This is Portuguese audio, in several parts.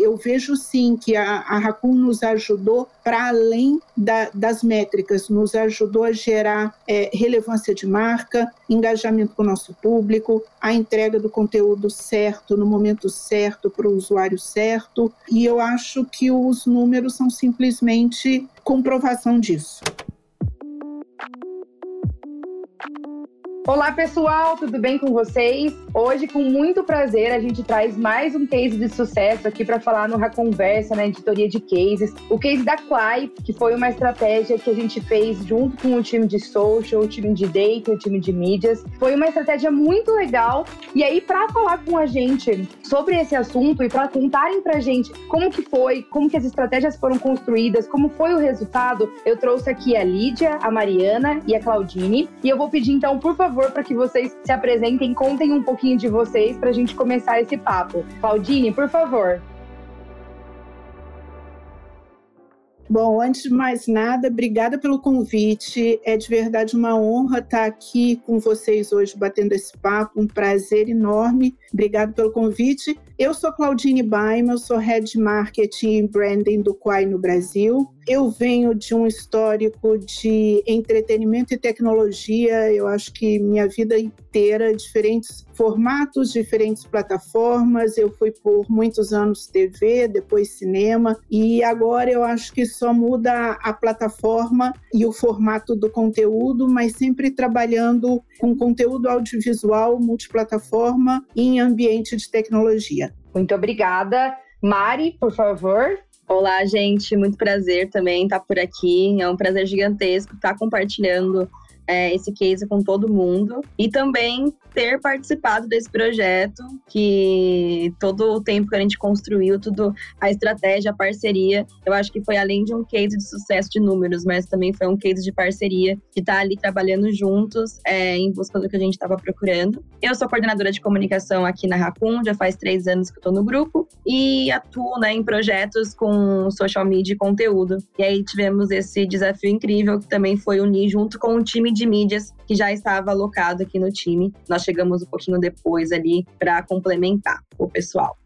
eu vejo sim que a, a Raccoon nos ajudou para além da, das métricas, nos ajudou a gerar é, relevância de marca, engajamento com o nosso público, a entrega do conteúdo certo, no momento certo, para o usuário certo. E eu acho que os números são simplesmente comprovação disso. Olá pessoal, tudo bem com vocês? Hoje, com muito prazer, a gente traz mais um case de sucesso aqui para falar no Raconversa, na editoria de cases. O case da Quai, que foi uma estratégia que a gente fez junto com o time de social, o time de data, o time de mídias. Foi uma estratégia muito legal. E aí, para falar com a gente sobre esse assunto e para contarem para gente como que foi, como que as estratégias foram construídas, como foi o resultado, eu trouxe aqui a Lídia, a Mariana e a Claudine. E eu vou pedir então, por favor, favor, para que vocês se apresentem, contem um pouquinho de vocês para a gente começar esse papo. Claudine, por favor. Bom, antes de mais nada, obrigada pelo convite. É de verdade uma honra estar aqui com vocês hoje batendo esse papo, um prazer enorme. Obrigado pelo convite. Eu sou Claudine Baima, eu sou Head Marketing e Branding do Quai no Brasil. Eu venho de um histórico de entretenimento e tecnologia, eu acho que minha vida inteira, diferentes formatos, diferentes plataformas. Eu fui por muitos anos TV, depois cinema, e agora eu acho que só muda a plataforma e o formato do conteúdo, mas sempre trabalhando com conteúdo audiovisual, multiplataforma em ambiente de tecnologia. Muito obrigada. Mari, por favor. Olá, gente. Muito prazer também estar por aqui. É um prazer gigantesco estar compartilhando é, esse case com todo mundo e também ter participado desse projeto, que todo o tempo que a gente construiu, tudo a estratégia, a parceria, eu acho que foi além de um case de sucesso de números, mas também foi um case de parceria, de estar tá ali trabalhando juntos é, em busca do que a gente estava procurando. Eu sou coordenadora de comunicação aqui na Raccoon, já faz três anos que estou no grupo e atuo né, em projetos com social media e conteúdo. E aí tivemos esse desafio incrível que também foi unir junto com o time de de mídias que já estava alocado aqui no time. Nós chegamos um pouquinho depois ali para complementar o pessoal.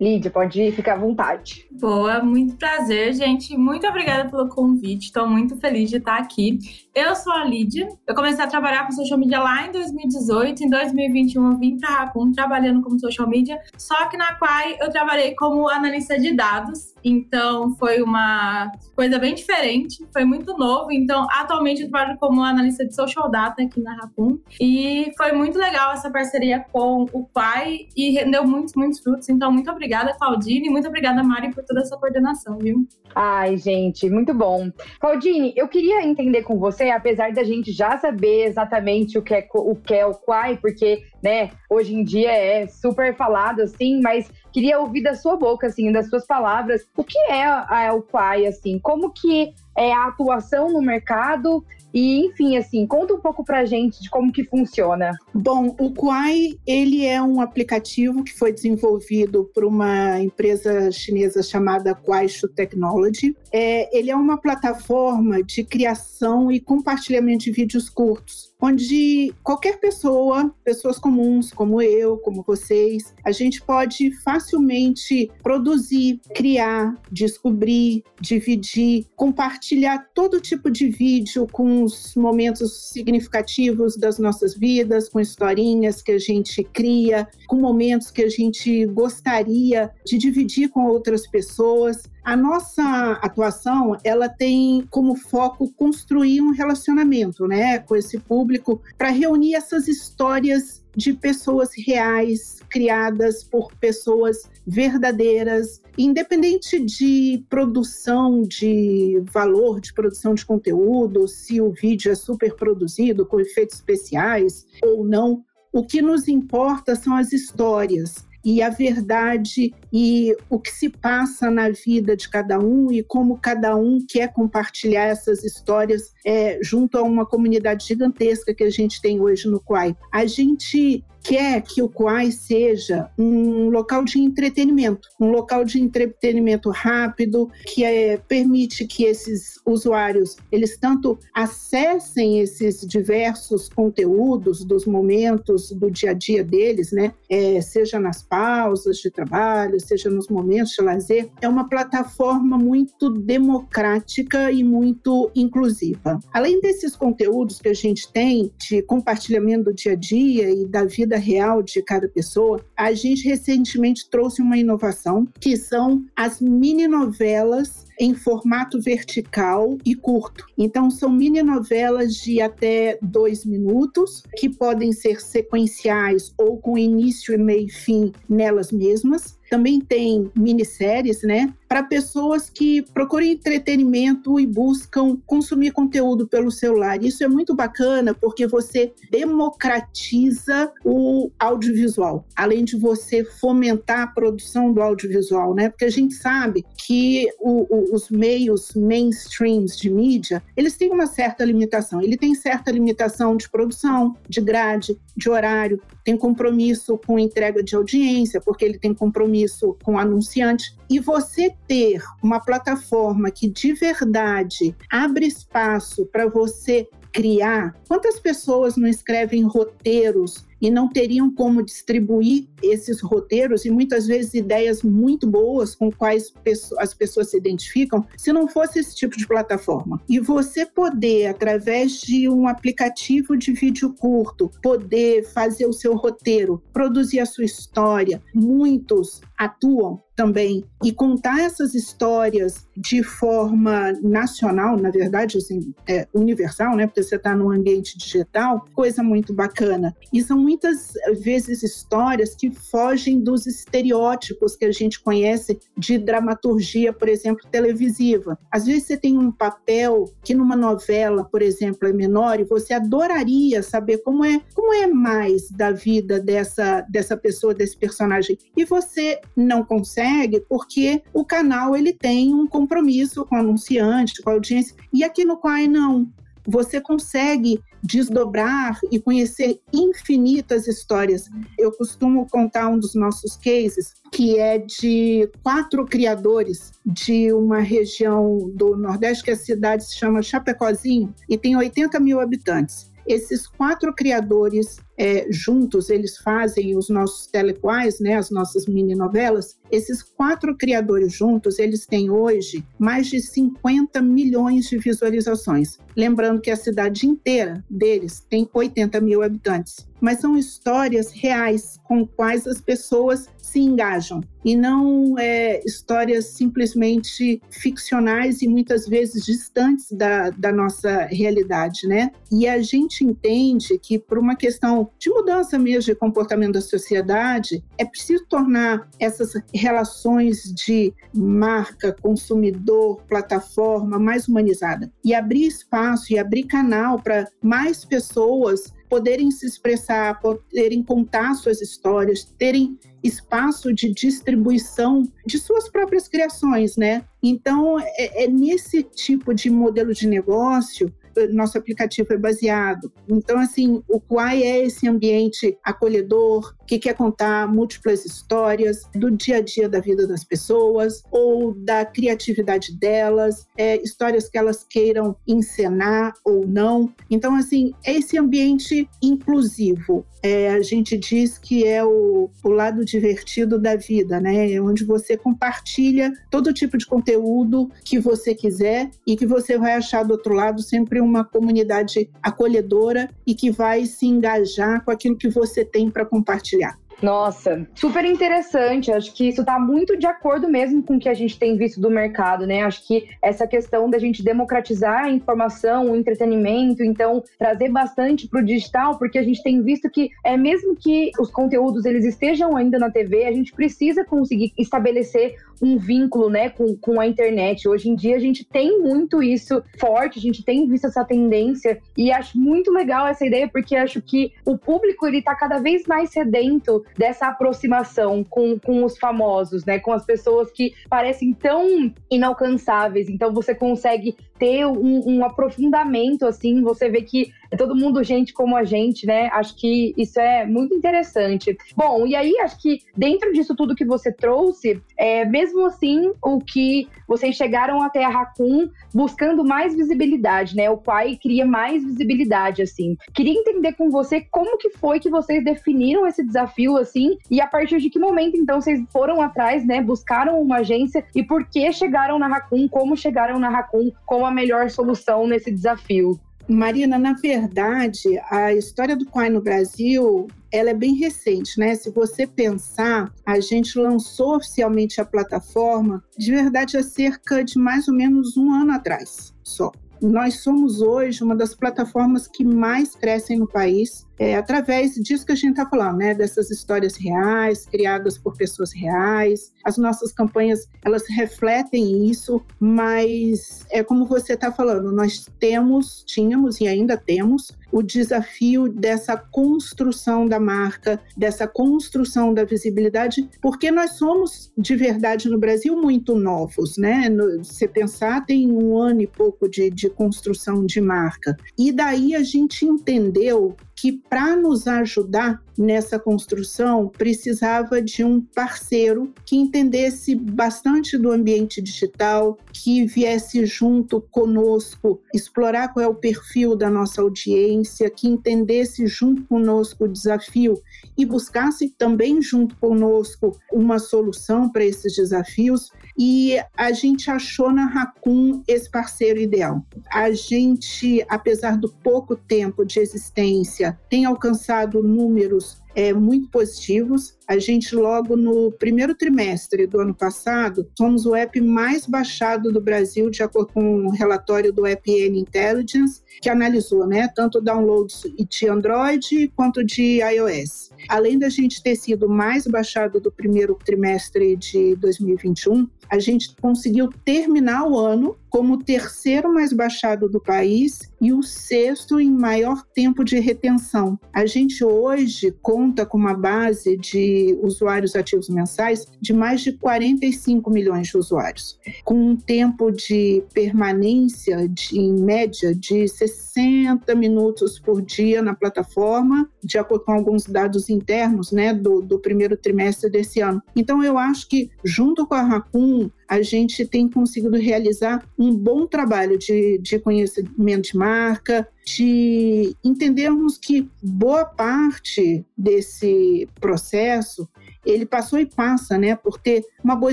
Lídia, pode ir, fica à vontade. Boa, muito prazer, gente. Muito obrigada pelo convite. Estou muito feliz de estar aqui. Eu sou a Lídia. Eu comecei a trabalhar com social media lá em 2018. Em 2021 eu vim para a trabalhando como social media. Só que na Quai eu trabalhei como analista de dados. Então foi uma coisa bem diferente. Foi muito novo. Então atualmente eu trabalho como analista de social data aqui na Rapum. E foi muito legal essa parceria com o Quai e rendeu muitos, muitos frutos. Então muito obrigada obrigada, Claudine. Muito obrigada, Mari, por toda essa coordenação, viu? Ai, gente, muito bom. Claudine, eu queria entender com você, apesar da gente já saber exatamente o que é o, que é o Quai, porque, né, hoje em dia é super falado assim, mas queria ouvir da sua boca, assim, das suas palavras, o que é a, o Quai, assim, como que é a atuação no mercado e, enfim, assim, conta um pouco pra gente de como que funciona. Bom, o Quai, ele é um aplicativo que foi desenvolvido por uma empresa chinesa chamada Kuaishu Technology. É, ele é uma plataforma de criação e compartilhamento de vídeos curtos onde qualquer pessoa, pessoas comuns como eu, como vocês, a gente pode facilmente produzir, criar, descobrir, dividir, compartilhar todo tipo de vídeo com os momentos significativos das nossas vidas, com historinhas que a gente cria, com momentos que a gente gostaria de dividir com outras pessoas. A nossa atuação, ela tem como foco construir um relacionamento, né, com esse público para reunir essas histórias de pessoas reais, criadas por pessoas verdadeiras, independente de produção de valor, de produção de conteúdo, se o vídeo é super produzido com efeitos especiais ou não. O que nos importa são as histórias e a verdade e o que se passa na vida de cada um e como cada um quer compartilhar essas histórias é, junto a uma comunidade gigantesca que a gente tem hoje no Quai. A gente quer que o Quai seja um local de entretenimento, um local de entretenimento rápido que é, permite que esses usuários eles tanto acessem esses diversos conteúdos dos momentos do dia a dia deles, né? É, seja nas pausas de trabalho, seja nos momentos de lazer, é uma plataforma muito democrática e muito inclusiva. Além desses conteúdos que a gente tem de compartilhamento do dia a dia e da vida real de cada pessoa, a gente recentemente trouxe uma inovação que são as mini novelas em formato vertical e curto. Então, são mini novelas de até dois minutos, que podem ser sequenciais ou com início, meio e fim nelas mesmas. Também tem minisséries, né? Para pessoas que procuram entretenimento e buscam consumir conteúdo pelo celular. Isso é muito bacana porque você democratiza o audiovisual, além de você fomentar a produção do audiovisual, né? Porque a gente sabe que o, o, os meios mainstreams de mídia, eles têm uma certa limitação. Ele tem certa limitação de produção, de grade, de horário, tem compromisso com entrega de audiência, porque ele tem compromisso com anunciante. E você ter uma plataforma que de verdade abre espaço para você criar. Quantas pessoas não escrevem roteiros e não teriam como distribuir esses roteiros e muitas vezes ideias muito boas com quais as pessoas se identificam, se não fosse esse tipo de plataforma. E você poder, através de um aplicativo de vídeo curto, poder fazer o seu roteiro, produzir a sua história, muitos atuam também e contar essas histórias de forma nacional, na verdade, assim, é, universal, né? Porque você está no ambiente digital, coisa muito bacana. E são muitas vezes histórias que fogem dos estereótipos que a gente conhece de dramaturgia, por exemplo, televisiva. Às vezes você tem um papel que numa novela, por exemplo, é menor e você adoraria saber como é, como é mais da vida dessa dessa pessoa, desse personagem. E você não consegue porque o canal ele tem um compromisso com o anunciante, com a audiência. E aqui no Quai não. Você consegue desdobrar e conhecer infinitas histórias. Eu costumo contar um dos nossos cases, que é de quatro criadores de uma região do Nordeste, que a cidade se chama Chapecozinho, e tem 80 mil habitantes. Esses quatro criadores é, juntos, eles fazem os nossos telequais, né, as nossas mini novelas. Esses quatro criadores juntos, eles têm hoje mais de 50 milhões de visualizações. Lembrando que a cidade inteira deles tem 80 mil habitantes. Mas são histórias reais com quais as pessoas se engajam e não é, histórias simplesmente ficcionais e muitas vezes distantes da, da nossa realidade, né? E a gente entende que por uma questão de mudança mesmo de comportamento da sociedade, é preciso tornar essas relações de marca, consumidor, plataforma mais humanizada e abrir espaço e abrir canal para mais pessoas poderem se expressar, poderem contar suas histórias, terem espaço de distribuição de suas próprias criações, né? Então, é, é nesse tipo de modelo de negócio nosso aplicativo é baseado. Então, assim, o Quai é esse ambiente acolhedor, que quer contar múltiplas histórias do dia a dia da vida das pessoas ou da criatividade delas, é, histórias que elas queiram encenar ou não. Então, assim, é esse ambiente inclusivo. É, a gente diz que é o, o lado divertido da vida, né? É onde você compartilha todo tipo de conteúdo que você quiser e que você vai achar do outro lado sempre uma comunidade acolhedora e que vai se engajar com aquilo que você tem para compartilhar. Nossa, super interessante. Acho que isso está muito de acordo mesmo com o que a gente tem visto do mercado, né? Acho que essa questão da gente democratizar a informação, o entretenimento, então trazer bastante para o digital, porque a gente tem visto que é mesmo que os conteúdos eles estejam ainda na TV, a gente precisa conseguir estabelecer um vínculo, né, com, com a internet. Hoje em dia a gente tem muito isso forte, a gente tem visto essa tendência e acho muito legal essa ideia porque acho que o público ele tá cada vez mais sedento dessa aproximação com, com os famosos, né, com as pessoas que parecem tão inalcançáveis. Então você consegue ter um, um aprofundamento assim, você vê que é todo mundo gente como a gente, né? Acho que isso é muito interessante. Bom, e aí acho que dentro disso tudo que você trouxe, é, mesmo assim, o que vocês chegaram até a Raccoon buscando mais visibilidade, né? O Quai cria mais visibilidade, assim. Queria entender com você como que foi que vocês definiram esse desafio, assim, e a partir de que momento, então, vocês foram atrás, né? Buscaram uma agência e por que chegaram na Raccoon, como chegaram na Raccoon como a melhor solução nesse desafio? Marina, na verdade, a história do Quai no Brasil ela é bem recente, né? Se você pensar, a gente lançou oficialmente a plataforma de verdade há cerca de mais ou menos um ano atrás só. Nós somos hoje uma das plataformas que mais crescem no país é, através disso que a gente está falando, né? Dessas histórias reais, criadas por pessoas reais. As nossas campanhas, elas refletem isso, mas é como você está falando, nós temos, tínhamos e ainda temos o desafio dessa construção da marca, dessa construção da visibilidade, porque nós somos, de verdade, no Brasil, muito novos, né? Você pensar, tem um ano e pouco de, de construção de marca. E daí a gente entendeu que para nos ajudar nessa construção precisava de um parceiro que entendesse bastante do ambiente digital, que viesse junto conosco explorar qual é o perfil da nossa audiência, que entendesse junto conosco o desafio e buscasse também junto conosco uma solução para esses desafios. E a gente achou na Raccoon esse parceiro ideal. A gente, apesar do pouco tempo de existência, tem alcançado números é, muito positivos. A gente, logo no primeiro trimestre do ano passado, somos o app mais baixado do Brasil, de acordo com um relatório do AppN Intelligence, que analisou né, tanto downloads de Android quanto de iOS. Além da gente ter sido mais baixado do primeiro trimestre de 2021, a gente conseguiu terminar o ano como o terceiro mais baixado do país e o sexto em maior tempo de retenção. A gente hoje conta com uma base de usuários ativos mensais de mais de 45 milhões de usuários, com um tempo de permanência de, em média de 60 minutos por dia na plataforma, de acordo com alguns dados internos né, do, do primeiro trimestre desse ano. Então, eu acho que, junto com a Raccoon, a gente tem conseguido realizar um bom trabalho de, de conhecimento de marca, de entendermos que boa parte desse processo ele passou e passa, né, por ter uma boa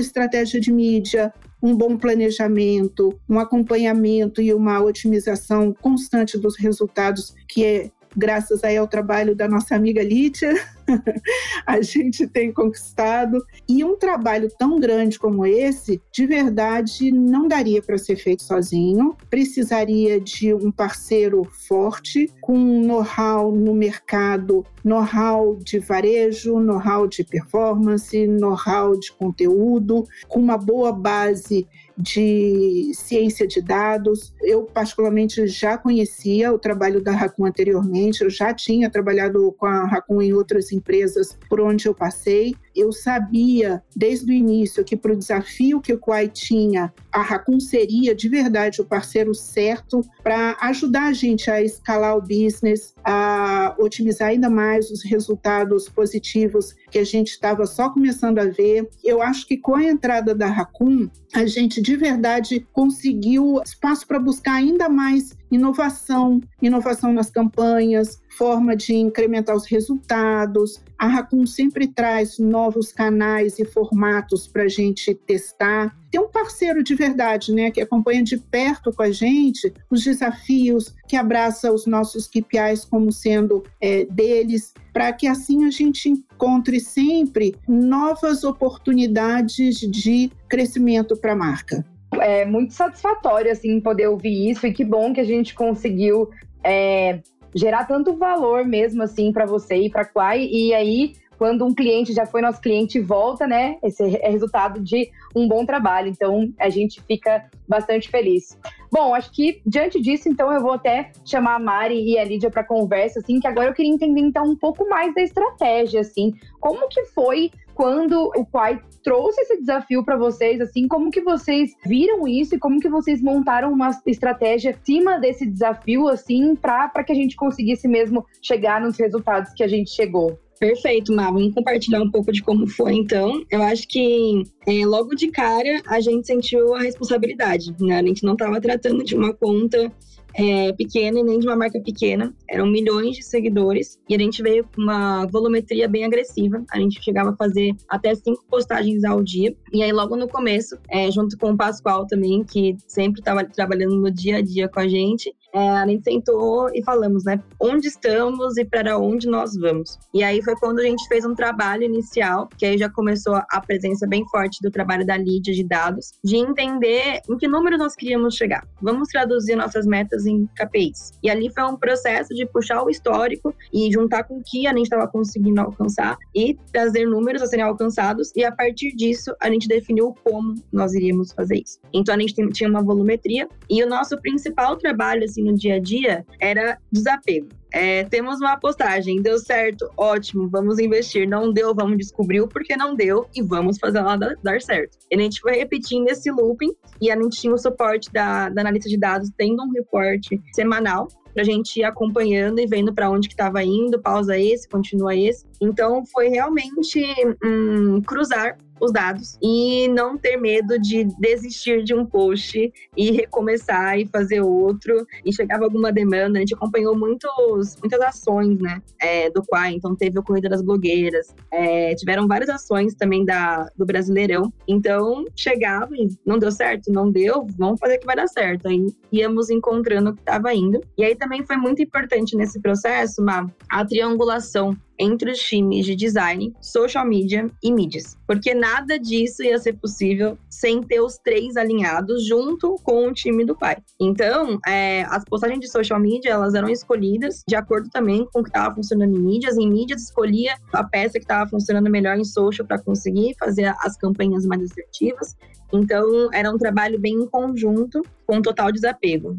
estratégia de mídia, um bom planejamento, um acompanhamento e uma otimização constante dos resultados, que é graças aí ao trabalho da nossa amiga Lídia, a gente tem conquistado. E um trabalho tão grande como esse, de verdade, não daria para ser feito sozinho. Precisaria de um parceiro forte, com know-how no mercado, know-how de varejo, know-how de performance, know-how de conteúdo, com uma boa base de ciência de dados. Eu, particularmente, já conhecia o trabalho da Raccoon anteriormente, eu já tinha trabalhado com a Raccoon em outras empresas por onde eu passei. Eu sabia desde o início que para o desafio que o Quai tinha, a Raccoon seria de verdade o parceiro certo para ajudar a gente a escalar o business, a otimizar ainda mais os resultados positivos que a gente estava só começando a ver. Eu acho que com a entrada da Raccoon, a gente de verdade conseguiu espaço para buscar ainda mais inovação, inovação nas campanhas, forma de incrementar os resultados. A Raccoon sempre traz novos canais e formatos para a gente testar. Tem um parceiro de verdade, né, que acompanha de perto com a gente os desafios, que abraça os nossos KPIs como sendo é, deles, para que assim a gente encontre sempre novas oportunidades de crescimento para a marca é muito satisfatório, assim, poder ouvir isso e que bom que a gente conseguiu é, gerar tanto valor mesmo, assim, para você e para Quai. E aí, quando um cliente já foi nosso cliente e volta, né? Esse é resultado de um bom trabalho. Então, a gente fica bastante feliz. Bom, acho que diante disso, então, eu vou até chamar a Mari e a Lídia para conversa, assim, que agora eu queria entender, então, um pouco mais da estratégia, assim. Como que foi quando o Quai trouxe esse desafio para vocês, assim, como que vocês viram isso e como que vocês montaram uma estratégia acima desse desafio, assim, para que a gente conseguisse mesmo chegar nos resultados que a gente chegou? Perfeito, Má. Vamos compartilhar um pouco de como foi, então. Eu acho que é, logo de cara a gente sentiu a responsabilidade, né? A gente não estava tratando de uma conta é, pequena e nem de uma marca pequena. Eram milhões de seguidores e a gente veio com uma volumetria bem agressiva. A gente chegava a fazer até cinco postagens ao dia. E aí, logo no começo, é, junto com o Pascoal também, que sempre estava trabalhando no dia a dia com a gente, é, a gente sentou e falamos, né, onde estamos e para onde nós vamos. E aí foi quando a gente fez um trabalho inicial, que aí já começou a presença bem forte do trabalho da Lídia de dados, de entender em que número nós queríamos chegar. Vamos traduzir nossas metas em KPIs. E ali foi um processo de puxar o histórico e juntar com o que a gente estava conseguindo alcançar e trazer números a serem alcançados. E a partir disso, a gente definiu como nós iríamos fazer isso. Então a gente tinha uma volumetria e o nosso principal trabalho, assim, no dia a dia era desapego. É, temos uma postagem, deu certo, ótimo, vamos investir. Não deu, vamos descobrir o porquê não deu e vamos fazer ela dar, certo. E a gente foi repetindo esse looping e a gente tinha o suporte da, da analista de dados, tendo um reporte semanal para a gente ir acompanhando e vendo para onde que estava indo, pausa esse, continua esse. Então foi realmente hum, cruzar os dados e não ter medo de desistir de um post e recomeçar e fazer outro. E chegava alguma demanda, a gente acompanhou muitos, muitas ações, né, é, do Quai. Então teve o Corrida das Blogueiras, é, tiveram várias ações também da, do Brasileirão. Então chegava e não deu certo, não deu, vamos fazer que vai dar certo. Aí íamos encontrando o que estava indo. E aí também foi muito importante nesse processo, a triangulação entre os times de design, social media e mídias. Porque nada disso ia ser possível sem ter os três alinhados junto com o time do pai. Então, é, as postagens de social media, elas eram escolhidas de acordo também com o que estava funcionando em mídias. Em mídias, escolhia a peça que estava funcionando melhor em social para conseguir fazer as campanhas mais assertivas. Então, era um trabalho bem em conjunto, com total desapego.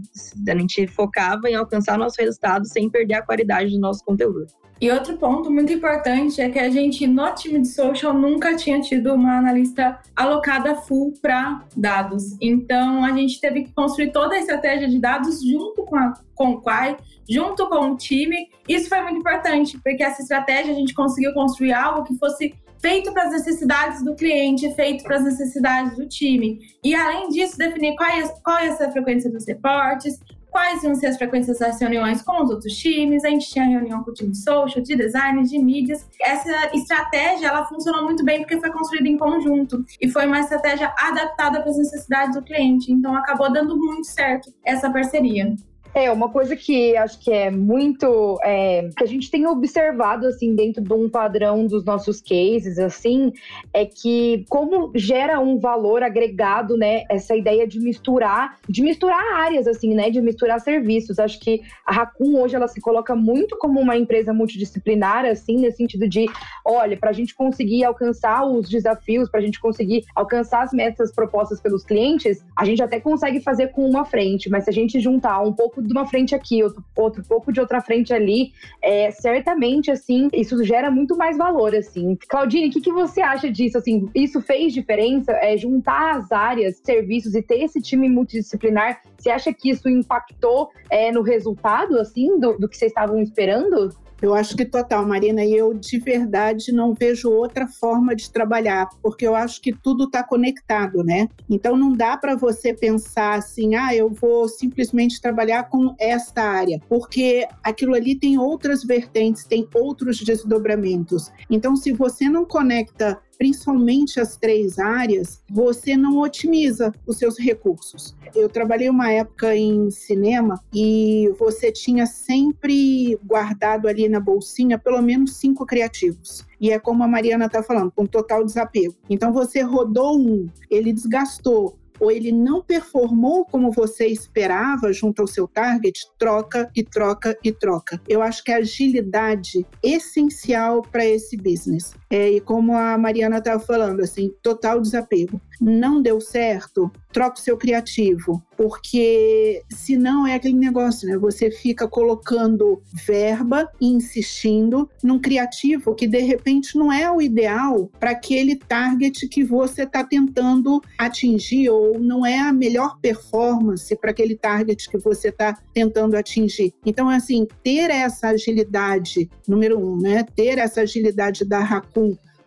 A gente focava em alcançar nossos resultados sem perder a qualidade do nosso conteúdo. E outro ponto muito importante é que a gente, no time de social, nunca tinha tido uma analista alocada full para dados. Então, a gente teve que construir toda a estratégia de dados junto com, a, com o Quai, junto com o time. Isso foi muito importante, porque essa estratégia a gente conseguiu construir algo que fosse feito para as necessidades do cliente, feito para as necessidades do time. E, além disso, definir qual é, qual é essa frequência dos reportes, quais iam ser as frequências das reuniões com os outros times. A gente tinha reunião com o time social, de design, de mídias. Essa estratégia, ela funcionou muito bem porque foi construída em conjunto e foi uma estratégia adaptada para as necessidades do cliente. Então, acabou dando muito certo essa parceria. É, uma coisa que acho que é muito. É, que a gente tem observado, assim, dentro de um padrão dos nossos cases, assim, é que como gera um valor agregado, né, essa ideia de misturar, de misturar áreas, assim, né, de misturar serviços. Acho que a Raccoon hoje ela se coloca muito como uma empresa multidisciplinar, assim, nesse sentido de, olha, para a gente conseguir alcançar os desafios, para a gente conseguir alcançar as metas propostas pelos clientes, a gente até consegue fazer com uma frente, mas se a gente juntar um pouco de uma frente aqui, outro, outro pouco de outra frente ali, é, certamente, assim, isso gera muito mais valor, assim. Claudine, o que, que você acha disso? Assim, isso fez diferença? É, juntar as áreas, serviços e ter esse time multidisciplinar, você acha que isso impactou é, no resultado, assim, do, do que vocês estavam esperando? Eu acho que total, Marina, e eu de verdade não vejo outra forma de trabalhar, porque eu acho que tudo está conectado, né? Então não dá para você pensar assim, ah, eu vou simplesmente trabalhar com esta área, porque aquilo ali tem outras vertentes, tem outros desdobramentos. Então, se você não conecta principalmente as três áreas, você não otimiza os seus recursos. Eu trabalhei uma época em cinema e você tinha sempre guardado ali na bolsinha pelo menos cinco criativos. E é como a Mariana está falando, com total desapego. Então você rodou um, ele desgastou, ou ele não performou como você esperava junto ao seu target, troca e troca e troca. Eu acho que a agilidade é essencial para esse business. É, e como a Mariana estava falando, assim, total desapego. Não deu certo, troca o seu criativo, porque senão é aquele negócio, né? Você fica colocando verba e insistindo num criativo que de repente não é o ideal para aquele target que você está tentando atingir ou não é a melhor performance para aquele target que você está tentando atingir. Então, assim, ter essa agilidade, número um, né? Ter essa agilidade da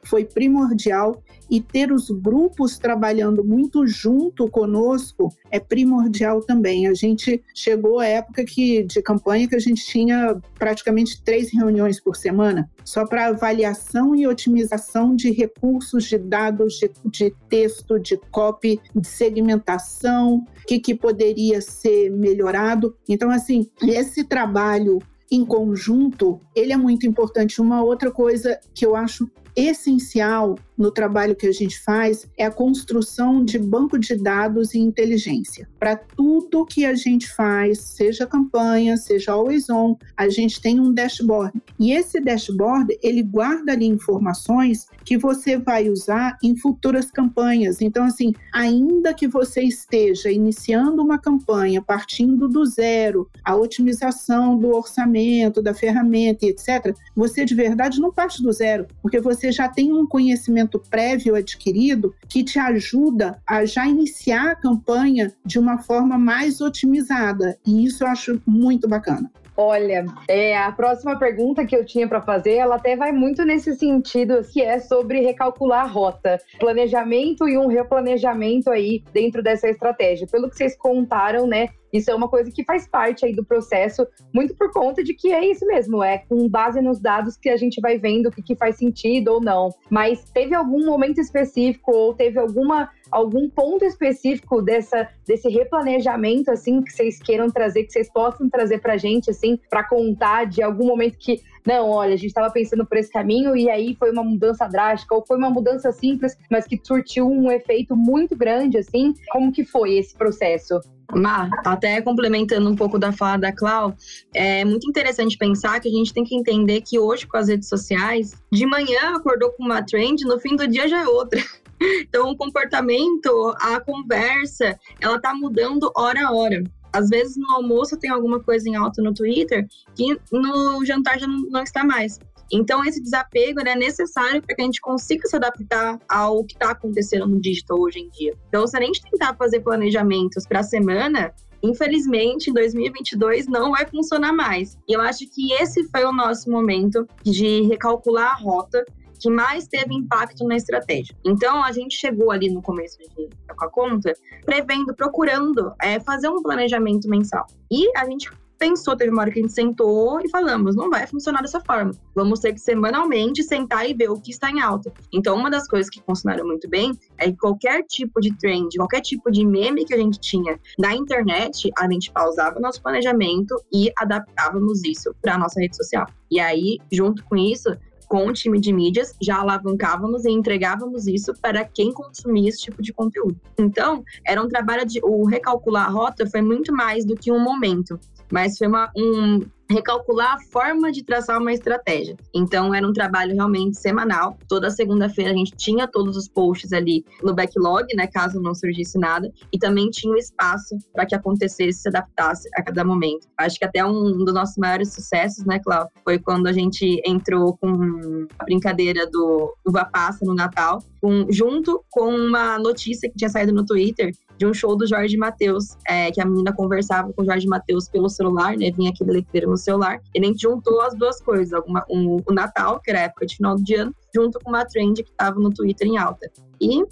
Foi primordial e ter os grupos trabalhando muito junto conosco é primordial também. A gente chegou à época que, de campanha que a gente tinha praticamente três reuniões por semana, só para avaliação e otimização de recursos, de dados, de, de texto, de copy, de segmentação, o que, que poderia ser melhorado. Então, assim, esse trabalho em conjunto, ele é muito importante. Uma outra coisa que eu acho essencial no trabalho que a gente faz é a construção de banco de dados e inteligência. Para tudo que a gente faz, seja campanha, seja always on, a gente tem um dashboard. E esse dashboard, ele guarda ali informações que você vai usar em futuras campanhas. Então, assim, ainda que você esteja iniciando uma campanha partindo do zero, a otimização do orçamento, da ferramenta, etc., você de verdade não parte do zero, porque você você já tem um conhecimento prévio adquirido que te ajuda a já iniciar a campanha de uma forma mais otimizada. E isso eu acho muito bacana. Olha, é, a próxima pergunta que eu tinha para fazer, ela até vai muito nesse sentido, que é sobre recalcular a rota, planejamento e um replanejamento aí dentro dessa estratégia. Pelo que vocês contaram, né, isso é uma coisa que faz parte aí do processo, muito por conta de que é isso mesmo, é com base nos dados que a gente vai vendo o que, que faz sentido ou não. Mas teve algum momento específico ou teve alguma algum ponto específico dessa desse replanejamento assim que vocês queiram trazer, que vocês possam trazer pra gente assim, para contar de algum momento que não, olha, a gente estava pensando por esse caminho e aí foi uma mudança drástica ou foi uma mudança simples, mas que surtiu um efeito muito grande assim. Como que foi esse processo? Mar, até complementando um pouco da fala da Clau, é muito interessante pensar que a gente tem que entender que hoje, com as redes sociais, de manhã acordou com uma trend, no fim do dia já é outra. Então, o comportamento, a conversa, ela tá mudando hora a hora. Às vezes no almoço tem alguma coisa em alta no Twitter que no jantar já não, não está mais. Então, esse desapego é necessário para que a gente consiga se adaptar ao que está acontecendo no digital hoje em dia. Então, se a gente tentar fazer planejamentos para a semana, infelizmente, em 2022 não vai funcionar mais. E eu acho que esse foi o nosso momento de recalcular a rota que mais teve impacto na estratégia. Então, a gente chegou ali no começo de, com a conta, prevendo, procurando é, fazer um planejamento mensal. E a gente pensou, teve uma hora que a gente sentou e falamos, não vai funcionar dessa forma. Vamos ter que semanalmente sentar e ver o que está em alta. Então, uma das coisas que funcionaram muito bem é que qualquer tipo de trend, qualquer tipo de meme que a gente tinha na internet, a gente pausava nosso planejamento e adaptávamos isso para a nossa rede social. E aí, junto com isso, com o time de mídias, já alavancávamos e entregávamos isso para quem consumia esse tipo de conteúdo. Então, era um trabalho de. O recalcular a rota foi muito mais do que um momento mas foi uma, um, recalcular a forma de traçar uma estratégia. Então era um trabalho realmente semanal. Toda segunda-feira a gente tinha todos os posts ali no backlog, né, caso não surgisse nada, e também tinha um espaço para que acontecesse, se adaptasse a cada momento. Acho que até um dos nossos maiores sucessos, né, Cláudio, foi quando a gente entrou com a brincadeira do uva passa no Natal, com, junto com uma notícia que tinha saído no Twitter de um show do Jorge Matheus, é, que a menina conversava com o Jorge Matheus pelo celular, né? Vinha aquele letreiro no celular. E gente juntou as duas coisas, alguma, um, o Natal, que era a época de final de ano, junto com uma trend que estava no Twitter em alta. E o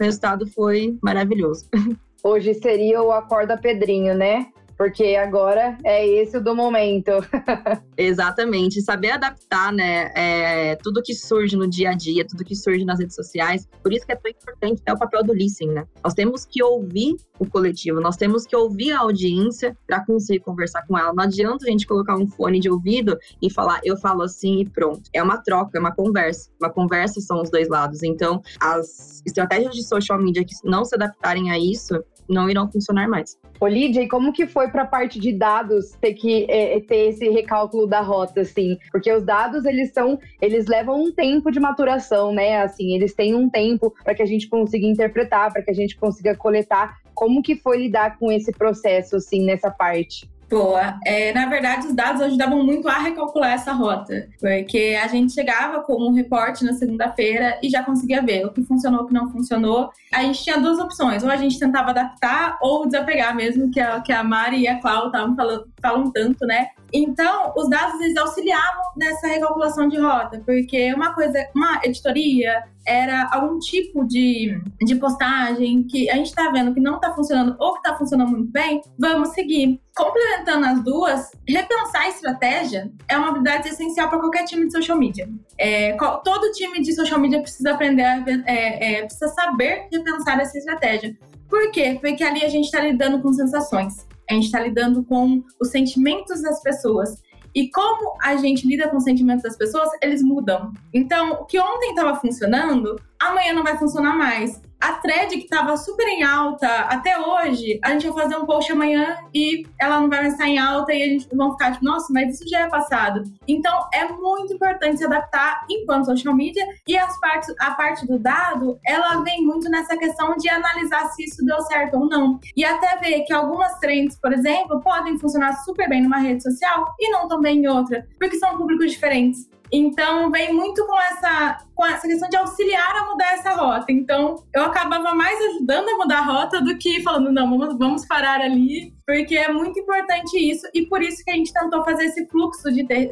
resultado foi maravilhoso. Hoje seria o Acorda Pedrinho, né? Porque agora é esse o do momento. Exatamente, saber adaptar, né, é, tudo que surge no dia a dia, tudo que surge nas redes sociais. Por isso que é tão importante é o papel do listening, né? Nós temos que ouvir o coletivo, nós temos que ouvir a audiência para conseguir conversar com ela. Não adianta a gente colocar um fone de ouvido e falar, eu falo assim e pronto. É uma troca, é uma conversa. Uma conversa são os dois lados. Então, as estratégias de social media que não se adaptarem a isso, não irão funcionar mais. Ô, Lídia, e como que foi para a parte de dados ter que é, é, ter esse recálculo da rota, assim? Porque os dados, eles são, eles levam um tempo de maturação, né? Assim, eles têm um tempo para que a gente consiga interpretar, para que a gente consiga coletar. Como que foi lidar com esse processo, assim, nessa parte? Boa. É, na verdade, os dados ajudavam muito a recalcular essa rota, porque a gente chegava com um reporte na segunda-feira e já conseguia ver o que funcionou, o que não funcionou. A gente tinha duas opções, ou a gente tentava adaptar ou desapegar mesmo, que a, que a Mari e a Cláudia estavam falando, falam tanto, né? Então, os dados eles auxiliavam nessa recalculação de rota, porque uma coisa, uma editoria era algum tipo de, de postagem que a gente está vendo que não está funcionando ou que está funcionando muito bem, vamos seguir. Complementando as duas, repensar a estratégia é uma habilidade essencial para qualquer time de social media. É, todo time de social media precisa aprender, a, é, é, precisa saber repensar essa estratégia. Por quê? Porque ali a gente está lidando com sensações a gente está lidando com os sentimentos das pessoas. E como a gente lida com os sentimentos das pessoas, eles mudam. Então, o que ontem estava funcionando, amanhã não vai funcionar mais a thread que estava super em alta até hoje, a gente vai fazer um post amanhã e ela não vai mais estar em alta e a gente vai ficar tipo, nossa, mas isso já é passado. Então é muito importante se adaptar enquanto social media e as partes, a parte do dado, ela vem muito nessa questão de analisar se isso deu certo ou não. E até ver que algumas trends, por exemplo, podem funcionar super bem numa rede social e não tão bem em outra, porque são públicos diferentes. Então, vem muito com essa, com essa questão de auxiliar a mudar essa rota. Então, eu acabava mais ajudando a mudar a rota do que falando, não, vamos, vamos parar ali, porque é muito importante isso. E por isso que a gente tentou fazer esse fluxo de ter,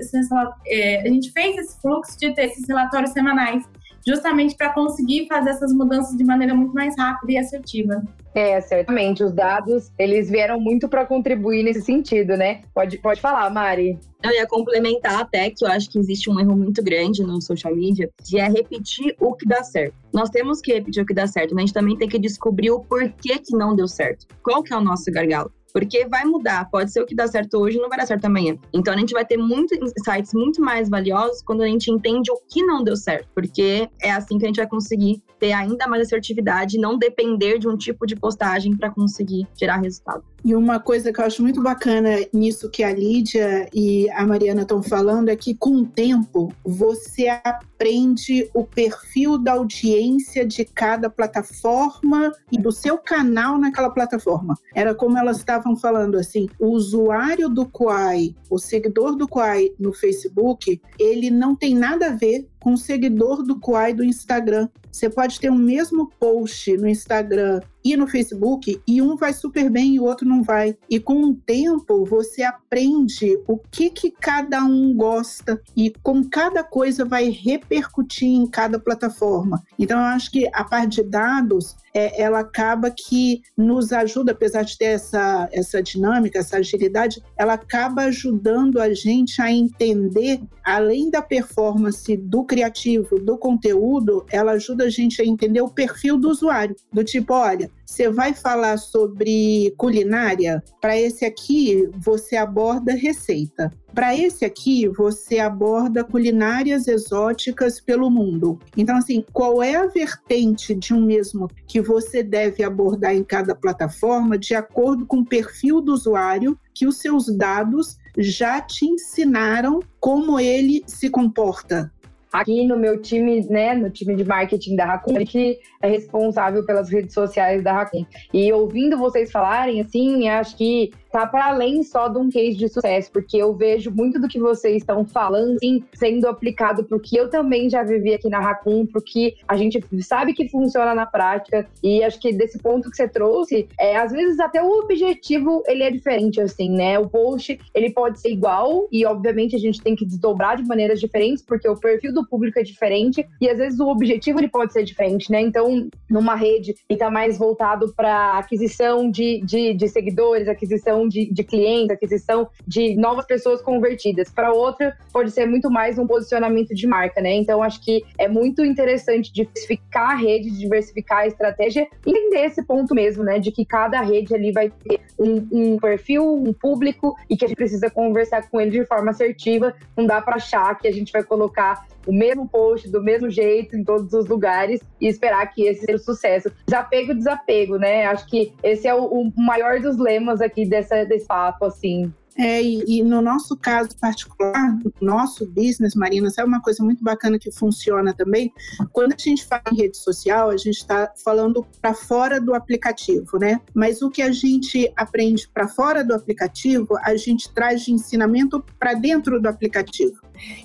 é, a gente fez esse fluxo de ter esses relatórios semanais justamente para conseguir fazer essas mudanças de maneira muito mais rápida e assertiva. É, certamente. Os dados, eles vieram muito para contribuir nesse sentido, né? Pode, pode falar, Mari. Eu ia complementar até que eu acho que existe um erro muito grande no social media, de é repetir o que dá certo. Nós temos que repetir o que dá certo, mas a gente também tem que descobrir o porquê que não deu certo. Qual que é o nosso gargalo? Porque vai mudar. Pode ser o que dá certo hoje não vai dar certo amanhã. Então a gente vai ter muitos insights muito mais valiosos quando a gente entende o que não deu certo. Porque é assim que a gente vai conseguir ter ainda mais assertividade e não depender de um tipo de postagem para conseguir gerar resultado. E uma coisa que eu acho muito bacana nisso que a Lídia e a Mariana estão falando é que, com o tempo, você aprende o perfil da audiência de cada plataforma e do seu canal naquela plataforma. Era como elas estavam falando assim: o usuário do Quai, o seguidor do Quai no Facebook, ele não tem nada a ver com o seguidor do Quai do Instagram. Você pode ter o mesmo post no Instagram e no Facebook e um vai super bem e o outro não vai. E com o tempo você aprende o que que cada um gosta e como cada coisa vai repercutir em cada plataforma. Então eu acho que a parte de dados é, ela acaba que nos ajuda, apesar de ter essa, essa dinâmica, essa agilidade, ela acaba ajudando a gente a entender, além da performance do criativo, do conteúdo, ela ajuda a gente a entender o perfil do usuário. Do tipo, olha, você vai falar sobre culinária? Para esse aqui, você aborda receita. Para esse aqui, você aborda culinárias exóticas pelo mundo. Então, assim, qual é a vertente de um mesmo que você deve abordar em cada plataforma de acordo com o perfil do usuário que os seus dados já te ensinaram como ele se comporta aqui no meu time, né, no time de marketing da Raccoon, que é responsável pelas redes sociais da Raccoon. E ouvindo vocês falarem, assim, acho que tá para além só de um case de sucesso, porque eu vejo muito do que vocês estão falando assim, sendo aplicado pro que eu também já vivi aqui na Raccoon, porque a gente sabe que funciona na prática e acho que desse ponto que você trouxe, é, às vezes até o objetivo ele é diferente assim, né? O post ele pode ser igual e obviamente a gente tem que desdobrar de maneiras diferentes porque o perfil do público é diferente e às vezes o objetivo ele pode ser diferente, né? Então, numa rede que tá mais voltado para aquisição de, de, de seguidores, aquisição de, de clientes, aquisição de novas pessoas convertidas. Para outra, pode ser muito mais um posicionamento de marca, né? Então, acho que é muito interessante diversificar a rede, diversificar a estratégia entender esse ponto mesmo, né? De que cada rede ali vai ter um, um perfil, um público e que a gente precisa conversar com ele de forma assertiva. Não dá para achar que a gente vai colocar o mesmo post do mesmo jeito em todos os lugares e esperar que esse seja o sucesso. Desapego, desapego, né? Acho que esse é o, o maior dos lemas aqui dessa, desse papo, assim. É, e, e, no nosso caso particular, nosso business, Marina, é uma coisa muito bacana que funciona também. Quando a gente fala em rede social, a gente está falando para fora do aplicativo, né? Mas o que a gente aprende para fora do aplicativo, a gente traz de ensinamento para dentro do aplicativo.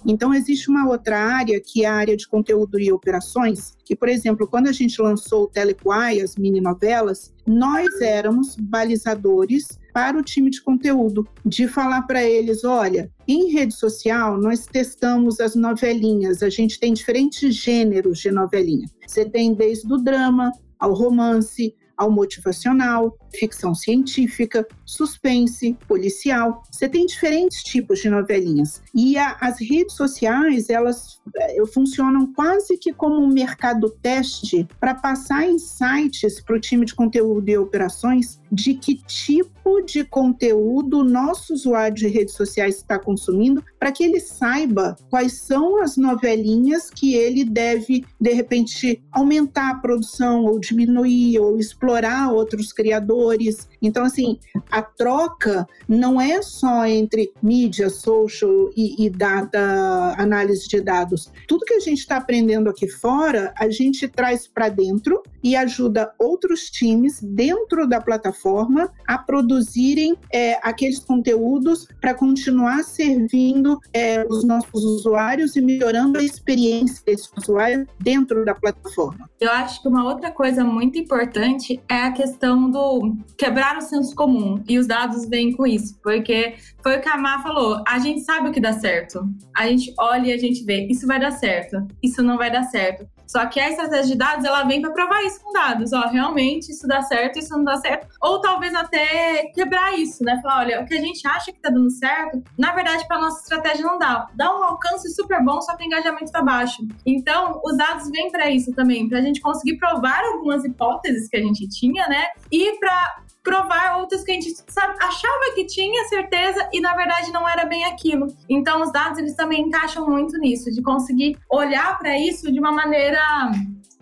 Então, existe uma outra área, que é a área de conteúdo e operações, que, por exemplo, quando a gente lançou o Telequai, as mini novelas, nós éramos balizadores para o time de conteúdo, de falar para eles: olha, em rede social nós testamos as novelinhas, a gente tem diferentes gêneros de novelinha. Você tem desde o drama ao romance, ao motivacional, ficção científica, suspense, policial. Você tem diferentes tipos de novelinhas. E a, as redes sociais, elas é, funcionam quase que como um mercado teste para passar insights para o time de conteúdo e operações de que tipo de conteúdo o nosso usuário de redes sociais está consumindo, para que ele saiba quais são as novelinhas que ele deve, de repente, aumentar a produção ou diminuir ou explorar outros criadores. Então, assim, a troca não é só entre mídia, social e, e data, análise de dados. Tudo que a gente está aprendendo aqui fora, a gente traz para dentro e ajuda outros times dentro da plataforma a produzirem é, aqueles conteúdos para continuar servindo é, os nossos usuários e melhorando a experiência desse usuário dentro da plataforma. Eu acho que uma outra coisa muito importante é a questão do quebrar o senso comum. E os dados vêm com isso, porque foi o que a Má falou, a gente sabe o que dá certo, a gente olha e a gente vê, isso vai dar certo, isso não vai dar certo. Só que a estratégia de dados, ela vem para provar isso com dados. Ó, realmente isso dá certo, isso não dá certo. Ou talvez até quebrar isso, né? Falar, olha, o que a gente acha que tá dando certo, na verdade, para nossa estratégia não dá. Dá um alcance super bom, só que o engajamento tá baixo. Então, os dados vêm para isso também, para a gente conseguir provar algumas hipóteses que a gente tinha, né? E para provar outras que a gente sabe, achava que tinha certeza e na verdade não era bem aquilo. Então os dados eles também encaixam muito nisso, de conseguir olhar para isso de uma maneira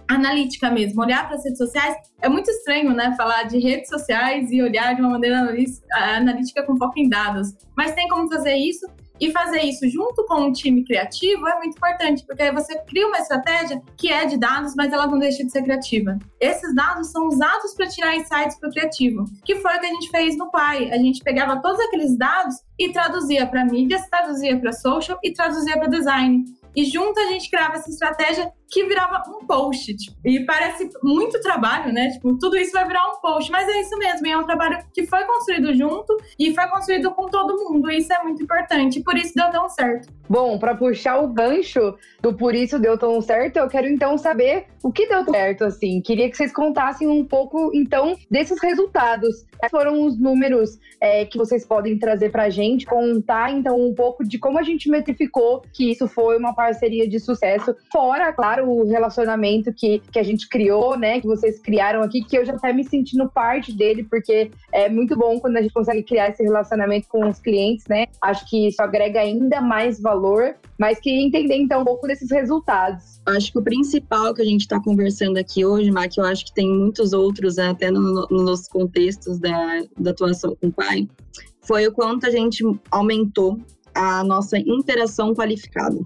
analítica mesmo, olhar para as redes sociais. É muito estranho, né, falar de redes sociais e olhar de uma maneira analítica com foco em dados. Mas tem como fazer isso e fazer isso junto com um time criativo é muito importante, porque aí você cria uma estratégia que é de dados, mas ela não deixa de ser criativa. Esses dados são usados para tirar insights para o criativo, que foi o que a gente fez no Pai. A gente pegava todos aqueles dados e traduzia para mídias, traduzia para social e traduzia para design. E junto a gente criava essa estratégia que virava um post. Tipo, e parece muito trabalho, né? Tipo, tudo isso vai virar um post, mas é isso mesmo. é um trabalho que foi construído junto e foi construído com todo mundo. E isso é muito importante. Por isso deu tão certo. Bom, para puxar o gancho do por isso deu tão certo, eu quero então saber o que deu certo, assim. Queria que vocês contassem um pouco, então, desses resultados. Quais foram os números é, que vocês podem trazer para a gente, contar, então, um pouco de como a gente metrificou que isso foi uma parceria de sucesso, fora, claro, o relacionamento que, que a gente criou, né? Que vocês criaram aqui, que eu já até me sentindo parte dele, porque é muito bom quando a gente consegue criar esse relacionamento com os clientes, né? Acho que isso agrega ainda mais valor, mas queria entender então um pouco desses resultados. Acho que o principal que a gente está conversando aqui hoje, Mar, que eu acho que tem muitos outros, né, até no, no, nos contextos da, da atuação com o pai, foi o quanto a gente aumentou a nossa interação qualificada.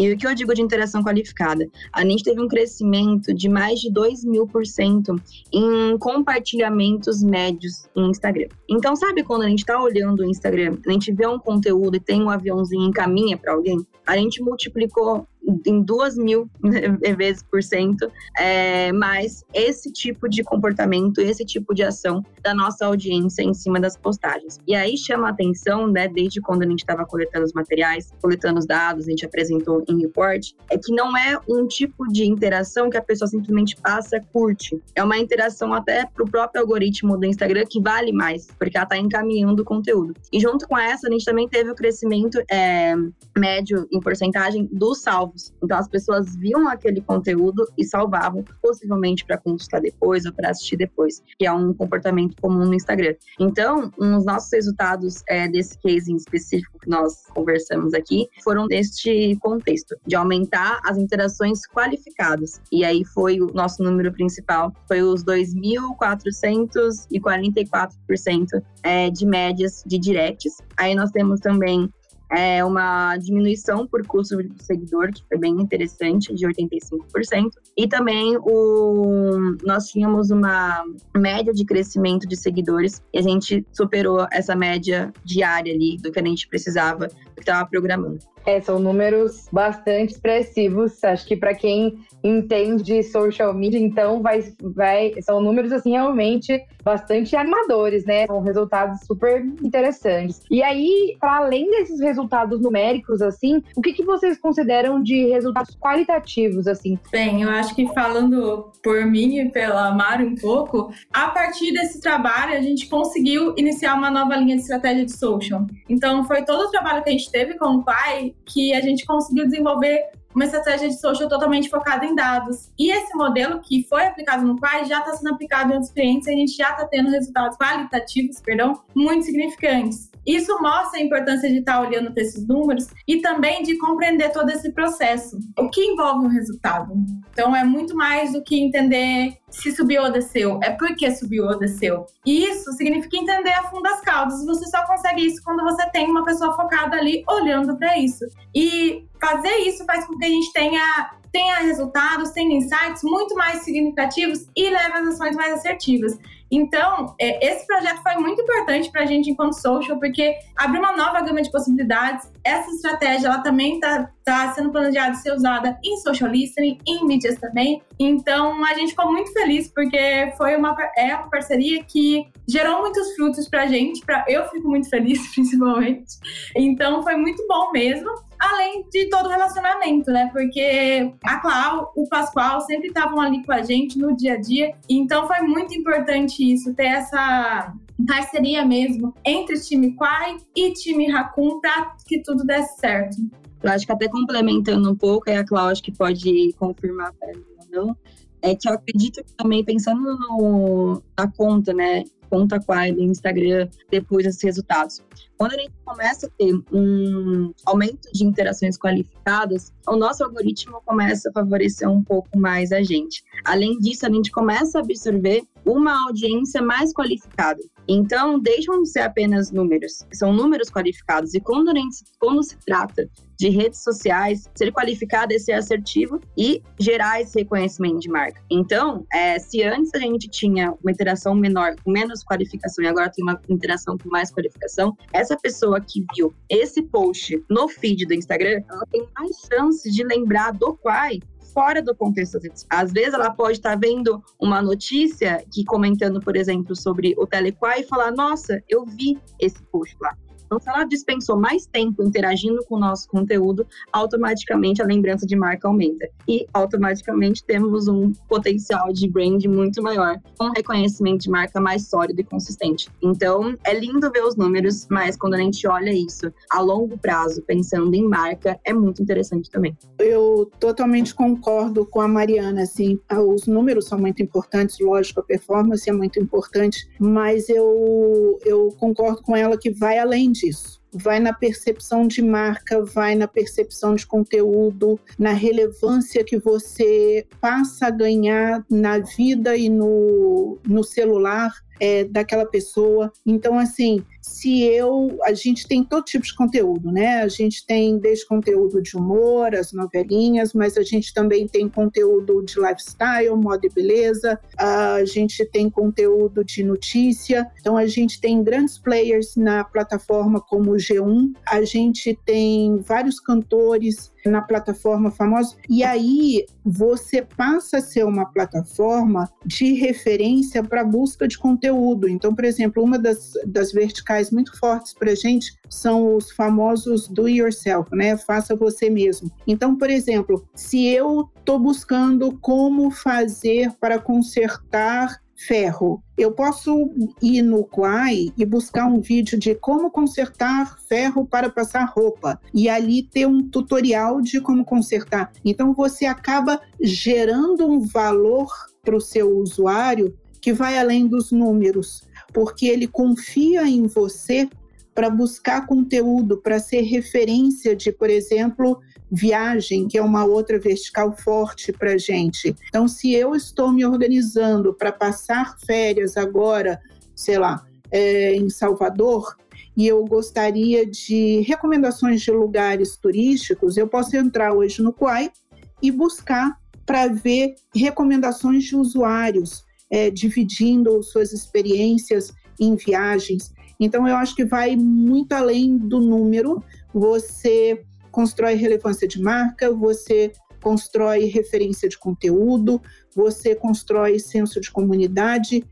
E o que eu digo de interação qualificada? A gente teve um crescimento de mais de 2 mil por cento em compartilhamentos médios em Instagram. Então, sabe quando a gente está olhando o Instagram, a gente vê um conteúdo e tem um aviãozinho e encaminha para alguém? A gente multiplicou em duas mil vezes por cento é, mais esse tipo de comportamento, esse tipo de ação da nossa audiência em cima das postagens. E aí chama a atenção, né, desde quando a gente estava coletando os materiais, coletando os dados, a gente apresentou em report, é que não é um tipo de interação que a pessoa simplesmente passa, curte. É uma interação até para o próprio algoritmo do Instagram que vale mais, porque ela está encaminhando o conteúdo. E junto com essa, a gente também teve o crescimento é, médio em porcentagem dos salvos. Então as pessoas viam aquele conteúdo e salvavam, possivelmente para consultar depois ou para assistir depois, que é um comportamento comum no Instagram. Então, os nossos resultados é, desse case em específico que nós conversamos aqui foram deste contexto, de aumentar as interações qualificadas. E aí foi o nosso número principal, foi os 2.444% é, de médias de directs. Aí nós temos também é uma diminuição por custo do seguidor, que foi bem interessante, de 85%. E também o, nós tínhamos uma média de crescimento de seguidores e a gente superou essa média diária ali do que a gente precisava, do que estava programando. É, são números bastante expressivos. Acho que para quem entende de social media, então vai, vai, são números assim realmente bastante animadores, né? São resultados super interessantes. E aí, para além desses resultados numéricos, assim, o que, que vocês consideram de resultados qualitativos, assim? Bem, eu acho que falando por mim e pela Mari um pouco, a partir desse trabalho a gente conseguiu iniciar uma nova linha de estratégia de social. Então, foi todo o trabalho que a gente teve com o pai que a gente conseguiu desenvolver uma estratégia de social totalmente focada em dados. E esse modelo que foi aplicado no Quai já está sendo aplicado em outros clientes e a gente já está tendo resultados qualitativos, perdão, muito significantes. Isso mostra a importância de estar tá olhando para esses números e também de compreender todo esse processo. O que envolve o resultado? Então, é muito mais do que entender se subiu ou desceu, é porque subiu ou desceu. E isso significa entender a fundo as causas. Você só consegue isso quando você tem uma pessoa focada ali olhando para isso. E fazer isso faz com que a gente tenha tenha resultados, tenha insights muito mais significativos e leve as ações mais assertivas. Então, é, esse projeto foi muito importante para a gente enquanto social, porque abriu uma nova gama de possibilidades. Essa estratégia, ela também está tá sendo planejada ser usada em social listening, em mídias também. Então, a gente ficou muito feliz, porque foi uma, é uma parceria que gerou muitos frutos para a gente. Pra, eu fico muito feliz, principalmente. Então, foi muito bom mesmo além de todo o relacionamento, né? Porque a Clau, o Pascoal sempre estavam ali com a gente no dia a dia. Então foi muito importante isso, ter essa parceria mesmo entre time Quai e time Raccoon para que tudo desse certo. Eu acho que até complementando um pouco, aí a Cláudia que pode confirmar para mim ou não, é que eu acredito que também pensando no, na conta, né? Conta Quai do Instagram depois desses resultados. Quando a gente começa a ter um aumento de interações qualificadas, o nosso algoritmo começa a favorecer um pouco mais a gente. Além disso, a gente começa a absorver uma audiência mais qualificada. Então, deixam de ser apenas números, são números qualificados. E quando, gente, quando se trata de redes sociais, ser qualificado é ser assertivo e gerar esse reconhecimento de marca. Então, é, se antes a gente tinha uma interação menor, com menos qualificação, e agora tem uma interação com mais qualificação, essa pessoa que viu esse post no feed do Instagram, ela tem mais chances de lembrar do Quai fora do contexto. Às vezes ela pode estar vendo uma notícia que comentando, por exemplo, sobre o Telequai e falar: "Nossa, eu vi esse post lá". Então, se ela dispensou mais tempo interagindo com o nosso conteúdo, automaticamente a lembrança de marca aumenta. E automaticamente temos um potencial de brand muito maior, um reconhecimento de marca mais sólido e consistente. Então, é lindo ver os números, mas quando a gente olha isso a longo prazo, pensando em marca, é muito interessante também. Eu totalmente concordo com a Mariana, assim, os números são muito importantes, lógico, a performance é muito importante, mas eu, eu concordo com ela que vai além disso. Vai na percepção de marca, vai na percepção de conteúdo, na relevância que você passa a ganhar na vida e no, no celular é, daquela pessoa. Então, assim, se eu. A gente tem todo tipo de conteúdo, né? A gente tem desde conteúdo de humor, as novelinhas, mas a gente também tem conteúdo de lifestyle, moda e beleza, a gente tem conteúdo de notícia. Então, a gente tem grandes players na plataforma como o G1, a gente tem vários cantores na plataforma famosa. E aí você passa a ser uma plataforma de referência para busca de conteúdo. Então, por exemplo, uma das, das verticais muito fortes para a gente são os famosos do yourself, né? Faça você mesmo. Então, por exemplo, se eu estou buscando como fazer para consertar ferro. Eu posso ir no Quai e buscar um vídeo de como consertar ferro para passar roupa e ali ter um tutorial de como consertar. Então você acaba gerando um valor para o seu usuário que vai além dos números, porque ele confia em você para buscar conteúdo, para ser referência de, por exemplo, viagem, que é uma outra vertical forte para gente. Então, se eu estou me organizando para passar férias agora, sei lá, é, em Salvador, e eu gostaria de recomendações de lugares turísticos, eu posso entrar hoje no Quai e buscar para ver recomendações de usuários, é, dividindo suas experiências em viagens. Então, eu acho que vai muito além do número. Você constrói relevância de marca, você constrói referência de conteúdo, você constrói senso de comunidade,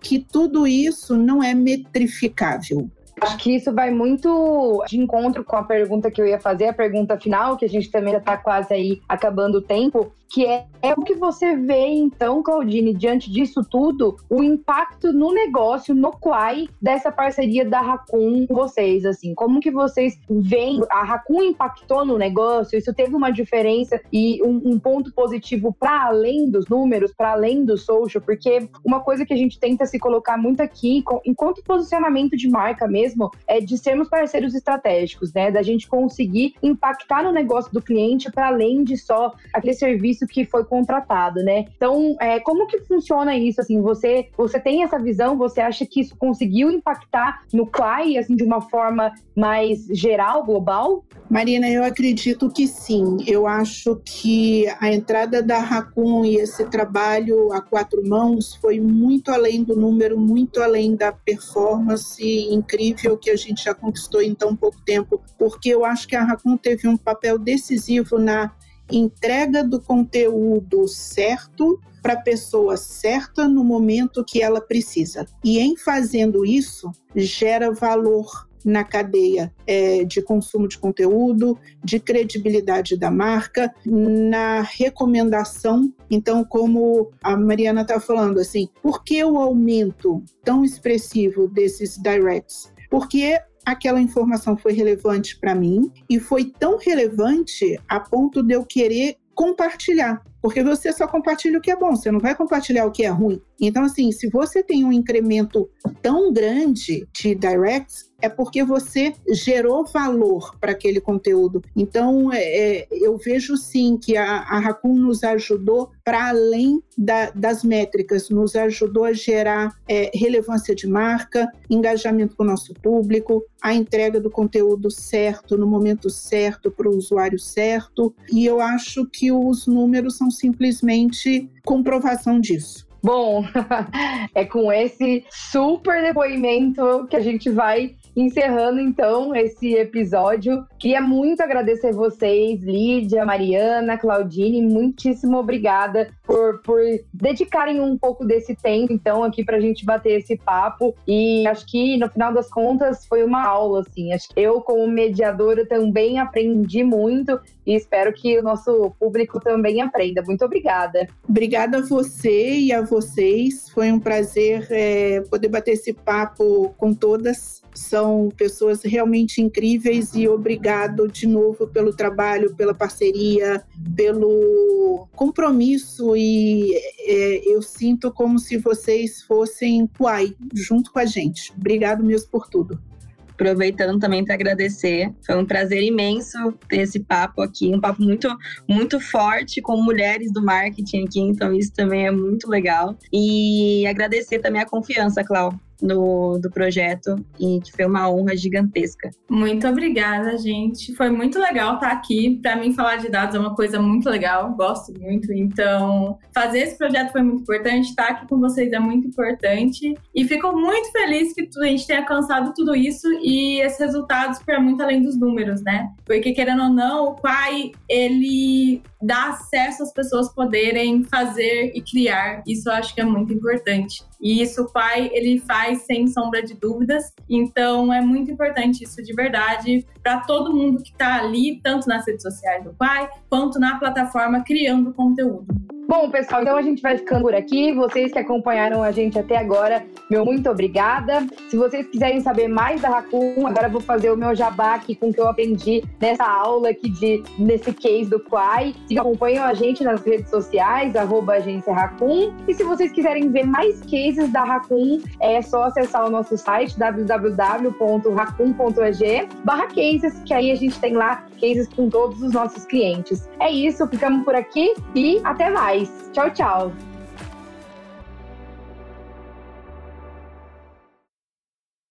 que tudo isso não é metrificável. Acho que isso vai muito de encontro com a pergunta que eu ia fazer, a pergunta final, que a gente também já está quase aí acabando o tempo, que é, é o que você vê, então, Claudine, diante disso tudo, o impacto no negócio, no Quai, dessa parceria da Raccoon com vocês, assim, como que vocês veem, a Raccoon impactou no negócio, isso teve uma diferença e um, um ponto positivo para além dos números, para além do social, porque uma coisa que a gente tenta se colocar muito aqui, enquanto posicionamento de marca mesmo, é de sermos parceiros estratégicos, né, da gente conseguir impactar no negócio do cliente para além de só aquele serviço que foi contratado, né? Então, é, como que funciona isso? Assim, você, você tem essa visão? Você acha que isso conseguiu impactar no CLAI, assim, de uma forma mais geral, global? Marina, eu acredito que sim. Eu acho que a entrada da Raccoon e esse trabalho a quatro mãos foi muito além do número, muito além da performance incrível que a gente já conquistou em tão pouco tempo, porque eu acho que a Raccoon teve um papel decisivo na entrega do conteúdo certo para a pessoa certa no momento que ela precisa. E em fazendo isso, gera valor na cadeia é, de consumo de conteúdo, de credibilidade da marca, na recomendação. Então, como a Mariana está falando, assim, por que o aumento tão expressivo desses directs? Porque aquela informação foi relevante para mim e foi tão relevante a ponto de eu querer compartilhar. Porque você só compartilha o que é bom, você não vai compartilhar o que é ruim. Então, assim, se você tem um incremento tão grande de directs, é porque você gerou valor para aquele conteúdo. Então, é, é, eu vejo sim que a, a Raccoon nos ajudou para além da, das métricas, nos ajudou a gerar é, relevância de marca, engajamento com o nosso público, a entrega do conteúdo certo, no momento certo, para o usuário certo. E eu acho que os números são simplesmente comprovação disso. Bom, é com esse super depoimento que a gente vai encerrando então esse episódio. Queria muito agradecer vocês, Lídia, Mariana, Claudine, muitíssimo obrigada por, por dedicarem um pouco desse tempo, então, aqui pra gente bater esse papo. E acho que, no final das contas, foi uma aula, assim. Acho que eu, como mediadora, também aprendi muito e espero que o nosso público também aprenda. Muito obrigada. Obrigada a você e a vocês. Foi um prazer é, poder bater esse papo com todas. São pessoas realmente incríveis e obrigado de novo pelo trabalho, pela parceria, pelo compromisso e é, eu sinto como se vocês fossem Kuai junto com a gente. Obrigado mesmo por tudo aproveitando também para agradecer. Foi um prazer imenso ter esse papo aqui, um papo muito, muito forte com mulheres do marketing aqui, então isso também é muito legal. E agradecer também a confiança, Clau. No, do projeto e que foi uma honra gigantesca. Muito obrigada, gente. Foi muito legal estar aqui. Para mim, falar de dados é uma coisa muito legal, gosto muito. Então, fazer esse projeto foi muito importante. Estar aqui com vocês é muito importante. E fico muito feliz que a gente tenha alcançado tudo isso e esses resultados para muito além dos números, né? Porque, querendo ou não, o pai, ele dá acesso às pessoas poderem fazer e criar. Isso eu acho que é muito importante. E isso o pai, ele faz sem sombra de dúvidas. Então é muito importante isso de verdade para todo mundo que está ali, tanto nas redes sociais do pai, quanto na plataforma criando conteúdo. Bom, pessoal, então a gente vai ficando por aqui. Vocês que acompanharam a gente até agora, meu muito obrigada. Se vocês quiserem saber mais da Raccoon, agora vou fazer o meu jabá aqui com o que eu aprendi nessa aula aqui de, nesse case do Quai. Se acompanham a gente nas redes sociais, arroba agência Raccoon. E se vocês quiserem ver mais cases da Raccoon, é só acessar o nosso site www.raccoon.ag barra cases, que aí a gente tem lá cases com todos os nossos clientes. É isso, ficamos por aqui e até mais. Tchau, tchau.